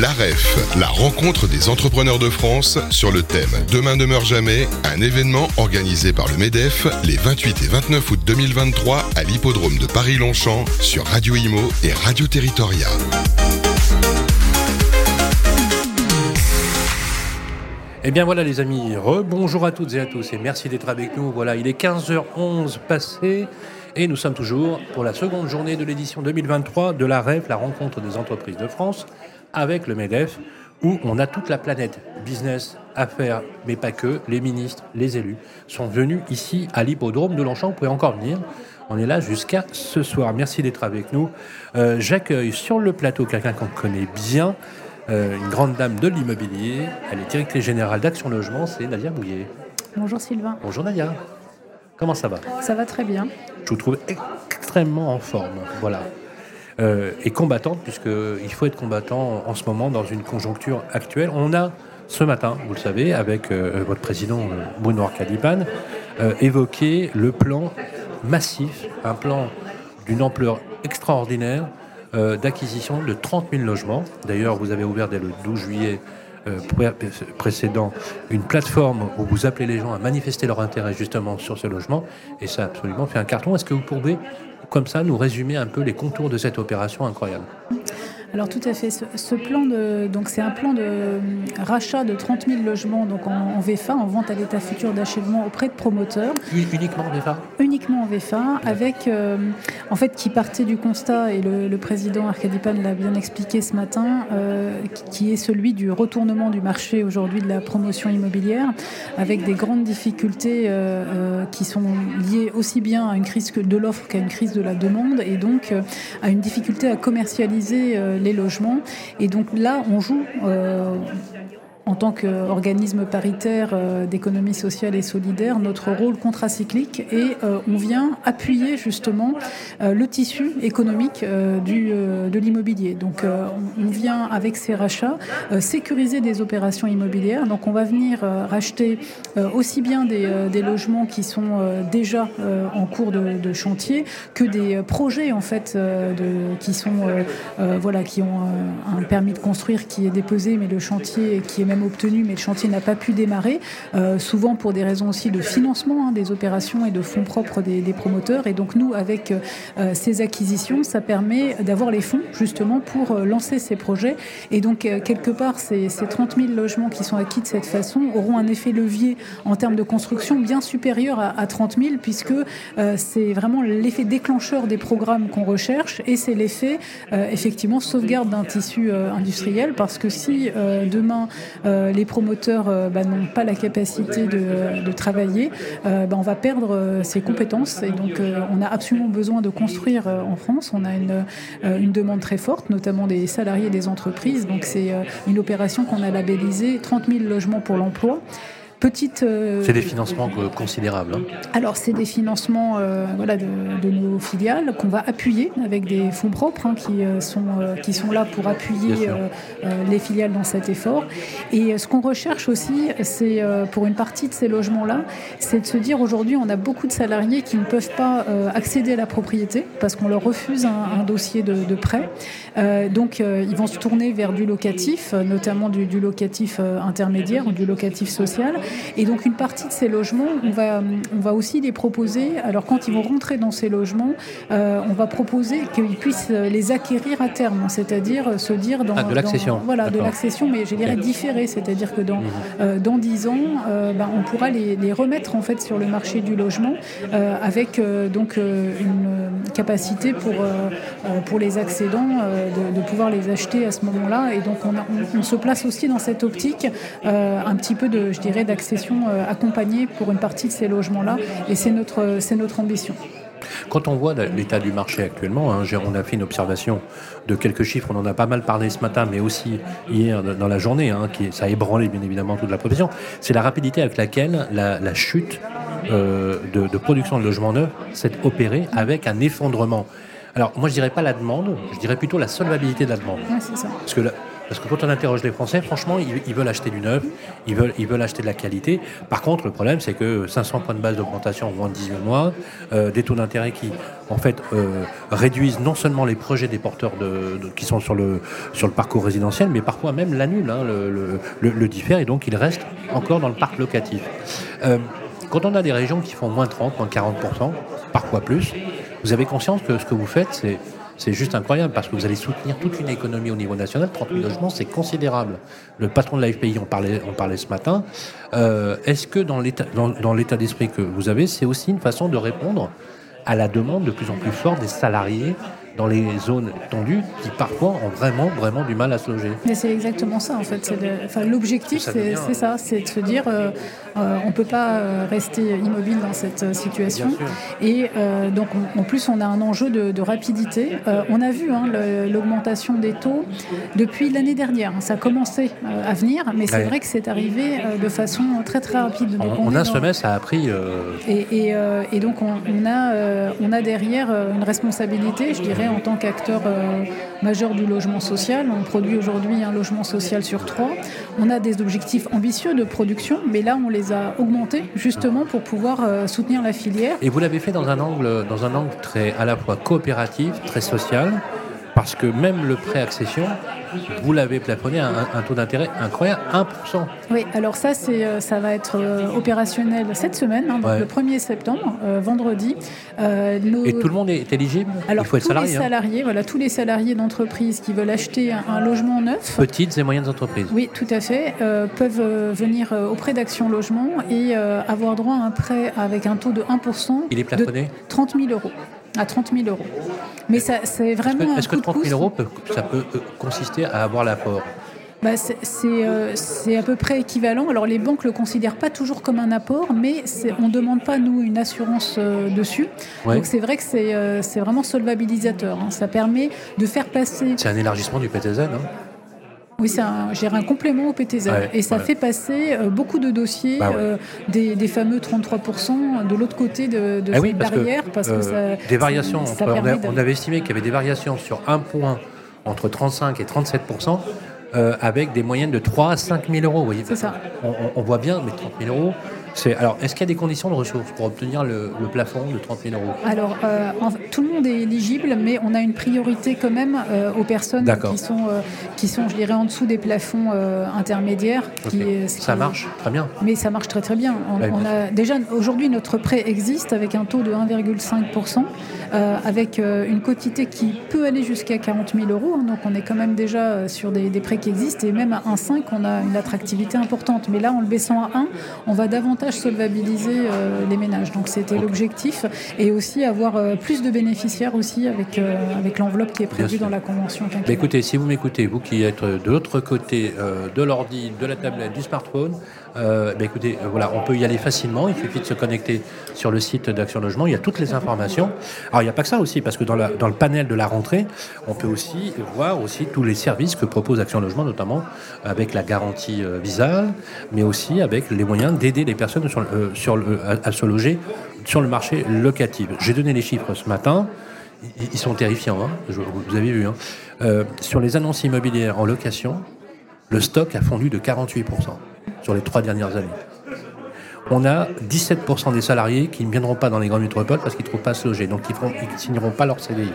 L'AREF, la rencontre des entrepreneurs de France sur le thème Demain ne meurt jamais, un événement organisé par le MEDEF les 28 et 29 août 2023 à l'hippodrome de Paris-Longchamp sur Radio Imo et Radio Territoria. Eh bien voilà les amis, bonjour à toutes et à tous et merci d'être avec nous. Voilà, il est 15h11 passé et nous sommes toujours pour la seconde journée de l'édition 2023 de la REF, la rencontre des entreprises de France, avec le MEDEF, où on a toute la planète, business, affaires, mais pas que, les ministres, les élus, sont venus ici à l'hippodrome de Longchamp. Vous pouvez encore venir. On est là jusqu'à ce soir. Merci d'être avec nous. Euh, j'accueille sur le plateau quelqu'un qu'on connaît bien, euh, une grande dame de l'immobilier. Elle est directrice générale d'Action Logement, c'est Nadia Bouillet. Bonjour Sylvain. Bonjour Nadia. Comment ça va? Ça va très bien. Je vous trouve extrêmement en forme. Voilà. Euh, et combattante, puisqu'il faut être combattant en ce moment dans une conjoncture actuelle. On a ce matin, vous le savez, avec euh, votre président Bruno Arcadipan, évoqué le plan massif, un plan d'une ampleur extraordinaire euh, d'acquisition de 30 000 logements. D'ailleurs, vous avez ouvert dès le 12 juillet euh, précédent une plateforme où vous appelez les gens à manifester leur intérêt justement sur ce logement. Et ça a absolument fait un carton. Est-ce que vous pouvez, comme ça, nous résumer un peu les contours de cette opération incroyable alors tout à fait. Ce, plan de donc c'est un plan de euh, rachat de 30 000 logements donc en, VFA, en vente à l'état futur d'achèvement auprès de promoteurs. Uniquement en VFA. Uniquement en VFA, avec euh, en fait qui partait du constat et le, président Arcadipan l'a bien expliqué ce matin, euh, qui est celui du retournement du marché aujourd'hui de la promotion immobilière, avec des grandes difficultés qui sont liées aussi bien à une crise de l'offre qu'à une crise de la demande et donc à une difficulté à commercialiser les logements. Et donc là, on joue euh, en tant qu'organisme paritaire euh, d'économie sociale et solidaire, notre rôle contracyclique et euh, on vient appuyer justement euh, le tissu économique de l'immobilier. Donc on vient avec ces rachats sécuriser des opérations immobilières. Donc on va venir racheter aussi bien des, logements qui sont déjà en cours de, chantier que des projets en fait qui sont voilà qui ont un permis de construire qui est déposé mais le chantier qui est obtenu, mais le chantier n'a pas pu démarrer, euh, souvent pour des raisons aussi de financement hein, des opérations et de fonds propres des, promoteurs. Et donc nous, avec euh, ces acquisitions, ça permet d'avoir les fonds justement pour euh, lancer ces projets. Et donc quelque part, ces, ces 30 000 logements qui sont acquis de cette façon auront un effet levier en termes de construction bien supérieur à, à 30 000, puisque c'est vraiment l'effet déclencheur des programmes qu'on recherche et c'est l'effet effectivement sauvegarde d'un tissu industriel, parce que si demain les promoteurs euh, bah, n'ont pas la capacité de, travailler, euh, bah, on va perdre ses compétences. Et donc, on a absolument besoin de construire en France. On a une, une demande très forte, notamment des salariés et des entreprises. Donc, c'est une opération qu'on a labellisée 30 000 logements pour l'emploi. Euh, c'est des financements considérables. Hein. Alors, c'est des financements euh, voilà, de, nos filiales qu'on va appuyer avec des fonds propres hein, qui, euh, sont, qui sont là pour appuyer les filiales dans cet effort. Et ce qu'on recherche aussi, c'est pour une partie de ces logements-là, c'est de se dire aujourd'hui, on a beaucoup de salariés qui ne peuvent pas accéder à la propriété parce qu'on leur refuse un, dossier de, prêt. donc, ils vont se tourner vers du locatif, notamment du, du locatif intermédiaire ou du locatif social. Et donc une partie de ces logements, on va, on va aussi les proposer. Alors quand ils vont rentrer dans ces logements, euh, on va proposer qu'ils puissent les acquérir à terme, c'est-à-dire se dire dans, ah, de l'accession. Voilà, de l'accession, mais je dirais différée, c'est-à-dire que dans mhm. euh, dans dix ans, euh, ben, on pourra les, les, remettre en fait sur le marché du logement avec donc une capacité pour pour les accédants de, de, pouvoir les acheter à ce moment-là. Et donc on, on, se place aussi dans cette optique un petit peu de, je dirais, d'accès accession euh, accompagnée pour une partie de ces logements-là. Et c'est notre, c'est notre ambition. Quand on voit l'état du marché actuellement, hein, on a fait une observation de quelques chiffres, on en a pas mal parlé ce matin, mais aussi hier dans la journée, hein, qui, ça a ébranlé bien évidemment toute la profession, c'est la rapidité avec laquelle la, chute euh, de, de, production de logements neufs s'est opérée avec un effondrement. Alors moi je dirais pas la demande, je dirais plutôt la solvabilité de la demande. ça. Parce que Parce que quand on interroge les Français, franchement, ils, veulent acheter du neuf, ils veulent, ils veulent acheter de la qualité. Par contre, le problème, c'est que 500 points de base d'augmentation en moins de 18 mois, euh, des taux d'intérêt qui, en fait, euh, réduisent non seulement les projets des porteurs qui sont sur le, sur le parcours résidentiel, mais parfois même l'annulent, hein, le, diffèrent, et donc ils restent encore dans le parc locatif. Euh, quand on a des régions qui font moins 30, moins 40%, parfois plus, vous avez conscience que ce que vous faites, c'est c'est juste incroyable parce que vous allez soutenir toute une économie au niveau national. 30 000 logements, c'est considérable. Le patron de la FPI en parlait, on parlait ce matin. Euh, est-ce que dans l'état, dans d'esprit que vous avez, c'est aussi une façon de répondre à la demande de plus en plus forte des salariés dans les zones tendues qui parfois ont vraiment, vraiment du mal à se loger? Mais c'est exactement ça en fait. Enfin, L'objectif, c'est ça, c'est de se dire euh, euh, on ne peut pas euh, rester immobile dans cette situation. Et donc en plus, on a un enjeu de, rapidité. on a vu hein, l'augmentation des taux depuis l'année dernière. Ça a commencé à venir, mais c'est vrai que c'est arrivé de façon très très rapide. on, a un semestre, ça a pris. Et, et, donc on, a, on a derrière une responsabilité, je dirais en tant qu'acteur euh, majeur du logement social. On produit aujourd'hui un logement social sur trois. On a des objectifs ambitieux de production, mais là, on les a augmentés justement pour pouvoir euh, soutenir la filière. Et vous l'avez fait dans un angle, dans un angle très à la fois coopératif, très social, parce que même le prêt accession, vous l'avez plafonné à un, taux d'intérêt incroyable, 1%. Oui, alors ça, c'est, euh, ça va être euh, opérationnel cette semaine, hein, le 1er septembre, euh, vendredi. Et tout le monde est éligible? Alors, Il faut être tous salarié, les hein. salariés, voilà, tous les salariés d'entreprise qui veulent acheter un, logement neuf. Petites et moyennes entreprises. Oui, tout à fait, peuvent venir auprès d'Action Logement et avoir droit à un prêt avec un taux de 1%. Il est plafonné? de 30 000 euros à 30 000 euros. Mais ça, c'est vraiment. Est-ce que, 30 000 euros, ça peut euh, consister à avoir l'apport bah euh, c'est à peu près équivalent. Alors les banques le considèrent pas toujours comme un apport, mais on ne demande pas nous une assurance euh, dessus. Donc c'est vrai que c'est vraiment solvabilisateur. Hein. Ça permet de faire passer. C'est un élargissement du PTZ. Hein oui, c'est un, un complément au PTZ. et ça fait passer euh, beaucoup de dossiers, bah euh, des, fameux 33% de l'autre côté de, de ah cette barrière. Parce que, euh, des variations, on, avait estimé qu'il y avait des variations sur un point entre 35 et 37%. avec des moyennes de 3 à 5 000 euros. C'est ça. On, on, voit bien, mais 30 000 euros, alors, est-ce qu'il y a des conditions de ressources pour obtenir le, plafond de 30 000 euros? Alors, euh, tout le monde est éligible, mais on a une priorité quand même euh, aux personnes qui sont, euh, qui sont, je dirais, en dessous des plafonds intermédiaires. ça marche très bien. Mais ça marche très très bien. On, a, déjà, aujourd'hui, notre prêt existe avec un taux de 1,5%, avec une quotité qui peut aller jusqu'à 40 000 euros. Hein. donc, on est quand même déjà sur des, des prêts qui existent. Et même à 1,5, on a une attractivité importante. Mais là, en le baissant à 1, on va davantage solvabiliser euh, les ménages. Donc c'était l'objectif. Et aussi avoir euh, plus de bénéficiaires aussi avec, euh, avec l'enveloppe qui est prévue dans la convention. écoutez, si vous m'écoutez, vous qui êtes de l'autre côté de l'ordi, de la tablette, du smartphone, euh, bah, écoutez, euh, voilà, on peut y aller facilement. Il suffit de se connecter sur le site d'Action Logement. Il y a toutes les informations. Alors, il n'y a pas que ça aussi, parce que dans, le panel de la rentrée, on peut aussi voir aussi tous les services que propose Action Logement, notamment avec la garantie euh, visale, mais aussi avec les moyens d'aider les personnes sur, sur à, se loger sur le marché locatif. J'ai donné les chiffres ce matin. Ils sont terrifiants, hein. vous avez vu. Hein. sur les annonces immobilières en location, le stock a fondu de 48% sur les trois dernières années. On a 17% des salariés qui ne viendront pas dans les grandes métropoles parce qu'ils ne trouvent pas à se loger, donc ils ne signeront pas leur CDI.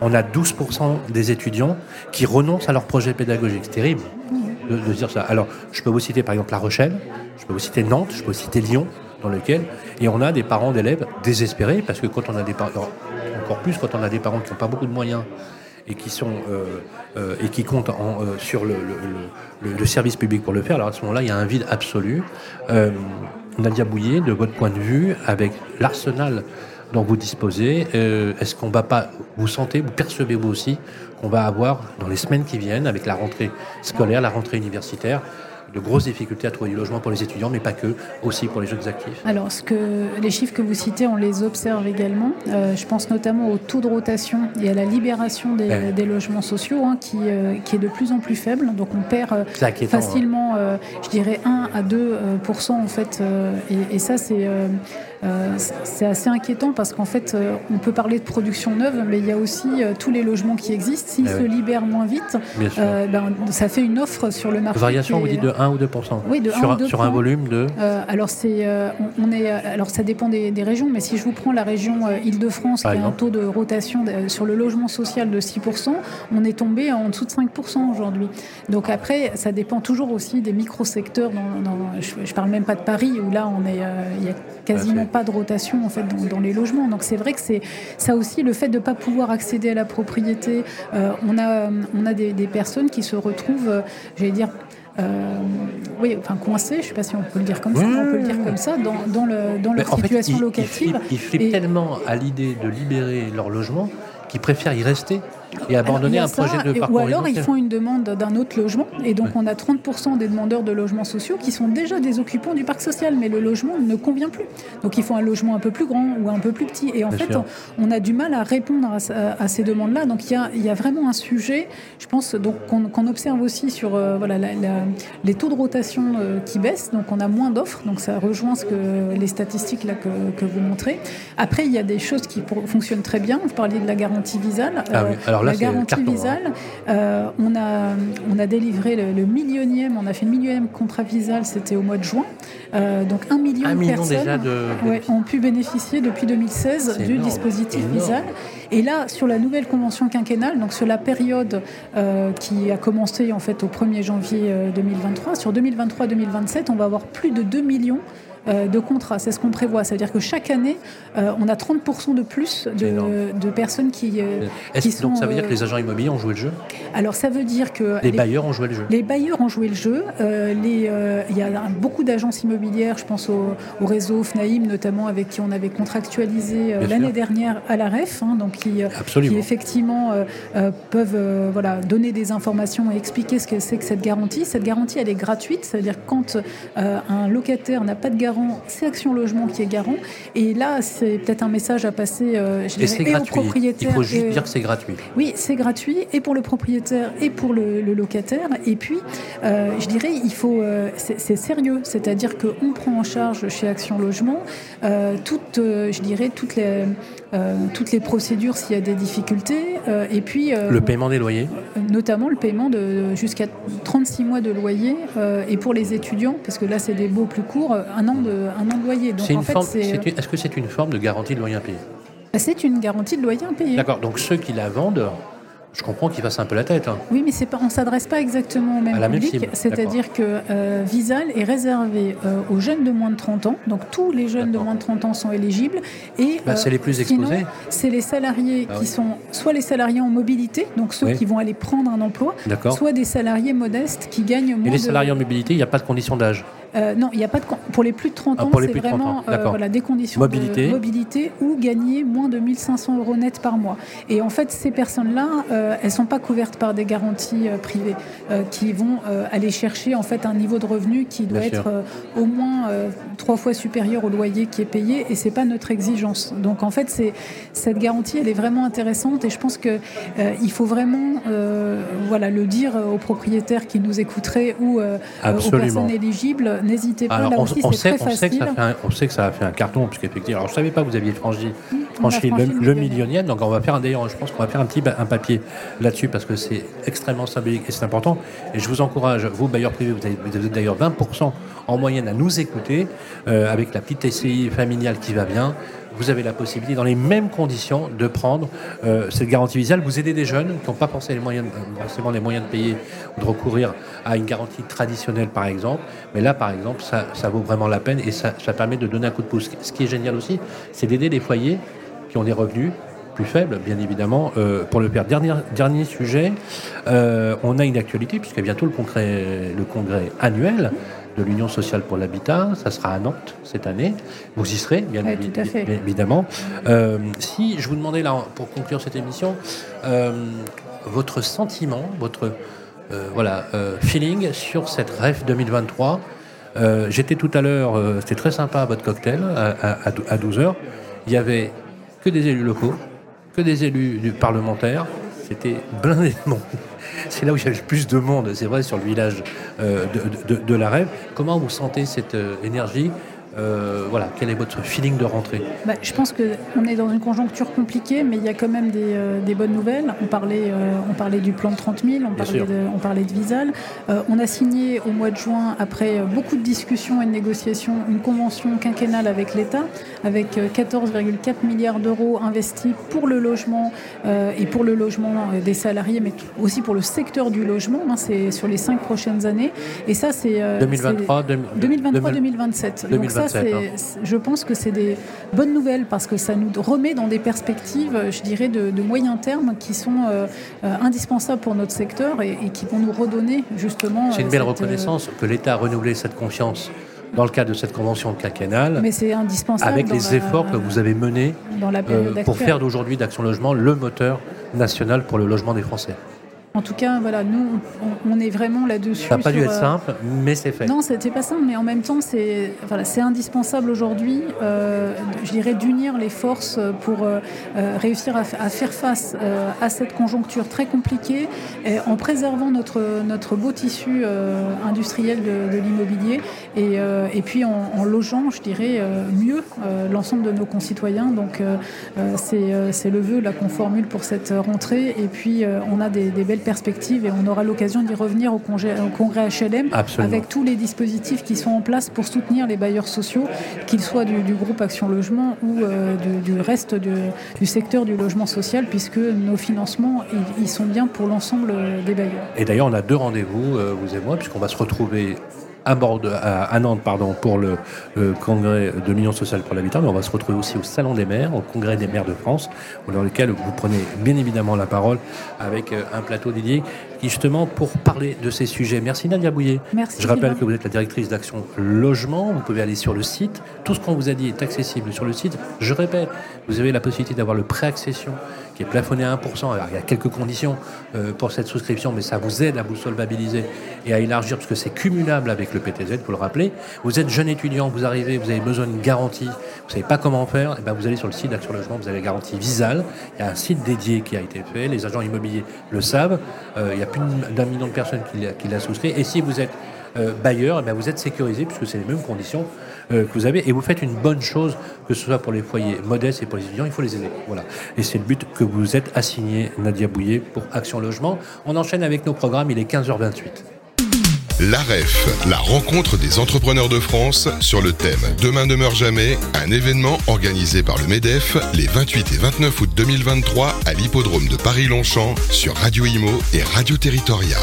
On a 12% des étudiants qui renoncent à leur projet pédagogique. C'est terrible de, dire ça. Alors, je peux vous citer par exemple La Rochelle, je peux vous citer Nantes, je peux vous citer Lyon, dans lequel, et on a des parents d'élèves désespérés parce que quand on a des parents, encore plus quand on a des parents qui n'ont pas beaucoup de moyens et qui sont euh, euh, et qui comptent en, euh, sur le, le, service public pour le faire. Alors à ce moment-là, il y a un vide absolu. Nadia Bouillet, de votre point de vue, avec l'arsenal dont vous disposez, est-ce qu'on va pas, vous sentez, vous percevez vous aussi qu'on va avoir dans les semaines qui viennent, avec la rentrée scolaire, la rentrée universitaire, de grosses difficultés à trouver du logement pour les étudiants, mais pas que, aussi pour les jeunes actifs. Alors, ce que, les chiffres que vous citez, on les observe également. Euh, je pense notamment au taux de rotation et à la libération des, logements sociaux, hein, qui, euh, qui est de plus en plus faible. Donc, on perd euh, facilement, je dirais, 1 à 2 en fait. Et, et, ça, c'est euh, c'est assez inquiétant parce qu'en fait, euh, on peut parler de production neuve, mais il y a aussi euh, tous les logements qui existent s'ils Ah se oui. libèrent moins vite, ben, ça fait une offre sur le marché. Variation, qui vous est- dites de 1 ou 2 Oui, de sur, 1 ou un- 2 sur un volume de. Alors c'est, on est, alors ça dépend des, des régions, mais si je vous prends la région Île-de-France, qui a un taux de rotation de- sur le logement social de 6%, on est tombé en dessous de 5% aujourd'hui. Donc après, ça dépend toujours aussi des micro-secteurs. Dans, dans- je, je parle même pas de Paris où là, on est, il y a quasiment pas de rotation en fait dans, dans les logements. Donc c'est vrai que c'est ça aussi le fait de ne pas pouvoir accéder à la propriété. euh, on a, on a des, des personnes qui se retrouvent, euh, j'allais dire. euh, oui, enfin coincées, je ne sais pas si on peut le dire comme ça, on peut le dire comme ça, dans, dans, le, dans leur en situation ils locative. flippent, ils flippent Et- tellement à l'idée de libérer leur logement qu'ils préfèrent y rester et abandonner un projet de parcours Ou alors ils font une demande d'un autre logement, et donc Ouais. on a 30% des demandeurs de logements sociaux qui sont déjà des occupants du parc social, mais le logement ne convient plus. Donc il faut un logement un peu plus grand ou un peu plus petit. Et en Bien fait, sûr. on, a du mal à répondre à, ces demandes-là. Donc il y a, y a vraiment un sujet, je pense, donc qu'on observe aussi sur euh, voilà, la- la- les taux de rotation euh, qui baissent. Donc on a moins d'offres. Donc ça rejoint ce que les statistiques là que, que vous montrez. Après, il y a des choses qui pour- fonctionnent très bien. Vous parliez de la garantie visale. Ah oui, alors là, la garantie hein. visale, euh, on, a, on a délivré le, le millionième, on a fait le millionième contrat visal, c'était au mois de juin. Euh, donc un million Un de million personnes déjà de. ouais, ont pu bénéficier depuis 2016 C'est du énorme, dispositif énorme. visal. Et là, sur la nouvelle convention quinquennale, donc sur la période euh, qui a commencé en fait au 1er janvier euh, 2023, sur 2023-2027, on va avoir plus de 2 millions de contrats. C'est ce qu'on prévoit. C'est-à-dire que chaque année, euh, on a 30% de plus de, de personnes qui, euh, qui donc sont, ça veut dire euh, que les agents immobiliers ont joué le jeu? Alors ça veut dire que Les les, bailleurs ont joué le jeu les bailleurs ont joué le jeu. Euh, les, euh, Il y a beaucoup d'agences immobilières, je pense au, au réseau FNAIM notamment, avec qui on avait contractualisé euh, l'année dernière à la REF, hein, donc qui, euh, effectivement euh, euh, peuvent euh, voilà, donner des informations et expliquer ce que c'est que cette garantie. Cette garantie, elle est gratuite, c'est-à-dire quand euh, un locataire n'a pas de garant, c'est Action Logement qui est garant. Et là, c'est peut-être un message à passer euh, je Et dirais, et aux gratuit. Il propriétaires. faut juste et- dire que c'est gratuit. oui, c'est gratuit et pour le propriétaire et pour le, le locataire. Et puis, euh, je dirais, il faut, euh, c'est sérieux, c'est-à-dire qu'on prend en charge chez Action Logement euh, toutes, je dirais, toutes les, toutes les procédures s'il y a des difficultés. et puis, Le paiement des loyers notamment le paiement de jusqu'à 36 mois de loyer et pour les étudiants, parce que là, c'est des baux plus courts, un an de, un an de loyer. Donc C'est en une fait, forme- c'est c'est une- Est-ce que c'est une forme de garantie de loyer impayé c'est une garantie de loyer impayé. D'accord, donc ceux qui la vendent, je comprends qu'ils fassent un peu la tête. hein. Oui, mais c'est pas, on ne s'adresse pas exactement au même À même public. C'est-à-dire que euh, Visal est réservé euh, aux jeunes de moins de 30 ans. Donc tous les jeunes de moins de 30 ans sont éligibles. Et Bah, euh, c'est les plus sinon, exposés. c'est les salariés Ah qui oui. sont soit les salariés en mobilité, donc ceux Oui. qui vont aller prendre un emploi, D'accord. soit des salariés modestes qui gagnent moins Et les de- salariés en mobilité, il n'y a pas de condition d'âge. Euh, non, il n'y a pas de pour les plus de 30 Ah, ans, c'est plus de 30 vraiment ans, d'accord. voilà, des conditions Mobilité. de mobilité ou gagner moins de 1500 euros net par mois. Et en fait, ces personnes-là, euh, elles sont pas couvertes par des garanties euh, privées euh, qui vont euh, aller chercher en fait un niveau de revenu qui doit Bien être euh, au moins euh, trois fois supérieur au loyer qui est payé et c'est pas notre exigence. Donc en fait, c'est cette garantie, elle est vraiment intéressante et je pense que euh, il faut vraiment euh, voilà le dire aux propriétaires qui nous écouteraient ou euh, aux personnes éligibles. N'hésitez pas. Alors, Là on, aussi, on sait, très on, sait que ça fait un, on sait que ça a fait un carton, puisqu'effectivement, alors je ne savais pas que vous aviez franchi, franchi le, franchi le le millionième. donc on va faire un, d'ailleurs, je pense qu'on va faire un petit un papier là-dessus, parce que c'est extrêmement symbolique et c'est important. Et je vous encourage, vous, bailleurs privés, vous, avez- vous êtes d'ailleurs 20% en moyenne à nous écouter, euh, avec la petite SCI familiale qui va bien. Vous avez la possibilité, dans les mêmes conditions, de prendre euh, cette garantie visale. Vous aidez des jeunes qui n'ont pas forcément les, moyens, euh, forcément les moyens de payer ou de recourir à une garantie traditionnelle, par exemple. Mais là, par exemple, ça, ça vaut vraiment la peine et ça, ça permet de donner un coup de pouce. Ce qui est génial aussi, c'est d'aider les foyers qui ont des revenus plus faibles, bien évidemment, euh, pour le faire. Dernier, dernier sujet, euh, on a une actualité, a bientôt le congrès, le congrès annuel de l'Union sociale pour l'habitat. Ça sera à Nantes cette année. Vous y serez, bien, Oui, évi- tout à fait. bien évidemment. Euh, si je vous demandais, là, pour conclure cette émission, euh, votre sentiment, votre euh, voilà, feeling sur cette REF 2023. Euh, J'étais tout à l'heure, c'était très sympa votre cocktail à, à, à 12h. Il y avait que des élus locaux, que des élus du parlementaire. C'était blindé. C'est là où il y avait le plus de monde, c'est vrai, sur le village euh, de, de- de la Rêve. Comment vous sentez cette euh, énergie? Euh, voilà, quel est votre feeling de rentrée bah, Je pense qu'on est dans une conjoncture compliquée, mais il y a quand même des, euh, bonnes nouvelles. On parlait, euh, on parlait du plan de 30 000, on parlait de, on parlait de, Visal. on a signé au mois de juin, après beaucoup de discussions et de négociations, une convention quinquennale avec l'État, avec 14,4 milliards d'euros investis pour le logement et pour le logement des salariés, mais aussi pour le secteur du logement. Hein, c'est sur les cinq prochaines années. Et ça, c'est 2023, 2023, 2027. Donc ça, Je pense que c'est des bonnes nouvelles parce que ça nous remet dans des perspectives, je dirais, de, moyen terme qui sont euh, euh, indispensables pour notre secteur et, qui vont nous redonner justement. C'est une belle euh, reconnaissance que l'État a renouvelé cette confiance dans le cadre de cette convention quinquennale. Mais c'est indispensable. Avec les efforts que vous avez menés pour faire d'aujourd'hui d'Action Logement le moteur national pour le logement des Français. En tout cas, voilà, nous, on, est vraiment là-dessus. Ça n'a pas dû être euh, simple, mais c'est fait. Non, c'était pas simple, mais en même temps, c'est voilà, indispensable aujourd'hui, euh, je dirais, d'unir les forces pour euh, réussir à, faire face à cette conjoncture très compliquée, en préservant notre, notre beau tissu industriel de, l'immobilier et, et, puis en, logeant, je dirais, mieux l'ensemble de nos concitoyens. Donc, c'est le vœu qu'on formule pour cette rentrée. Et puis, on a des, des belles perspective et on aura l'occasion d'y revenir au, congrès HLM avec tous les dispositifs qui sont en place pour soutenir les bailleurs sociaux, qu'ils soient du, groupe Action Logement ou euh, du, reste du, secteur du logement social, puisque nos financements, ils, sont bien pour l'ensemble des bailleurs. Et d'ailleurs, on a deux rendez-vous, euh, vous et moi, puisqu'on va se retrouver à, Nantes pardon, pour le, congrès de l'Union sociale pour l'habitat, mais on va se retrouver aussi au Salon des maires, au congrès des maires de France, dans lequel vous prenez bien évidemment la parole avec euh, un plateau dédié justement pour parler de ces sujets. Merci Nadia Bouillet. Merci. Je rappelle que vous êtes la directrice d'Action Logement. Vous pouvez aller sur le site. Tout ce qu'on vous a dit est accessible sur le site. Je répète, vous avez la possibilité d'avoir le pré-accession qui est plafonné à 1%. Alors, il y a quelques conditions euh, pour cette souscription, mais ça vous aide à vous solvabiliser et à élargir parce que c'est cumulable avec le PTZ, vous le rappeler. Vous êtes jeune étudiant, vous arrivez, vous avez besoin d'une garantie, vous ne savez pas comment faire, eh ben vous allez sur le site d'Action Logement, vous avez la garantie Visal. Il y a un site dédié qui a été fait, les agents immobiliers le savent. Euh, il y a plus d'un million de personnes qui l'a souscrit. Et si vous êtes euh, bailleur, eh vous êtes sécurisé puisque c'est les mêmes conditions euh, que vous avez et vous faites une bonne chose, que ce soit pour les foyers modestes et pour les étudiants, il faut les aider. Voilà. Et c'est le but que vous êtes assigné, Nadia Bouillet, pour Action Logement. On enchaîne avec nos programmes, il est 15h28. L'AREF, la rencontre des entrepreneurs de France sur le thème Demain ne meurt jamais, un événement organisé par le MEDEF les 28 et 29 août 2023 à l'hippodrome de Paris-Longchamp sur Radio Imo et Radio Territoria.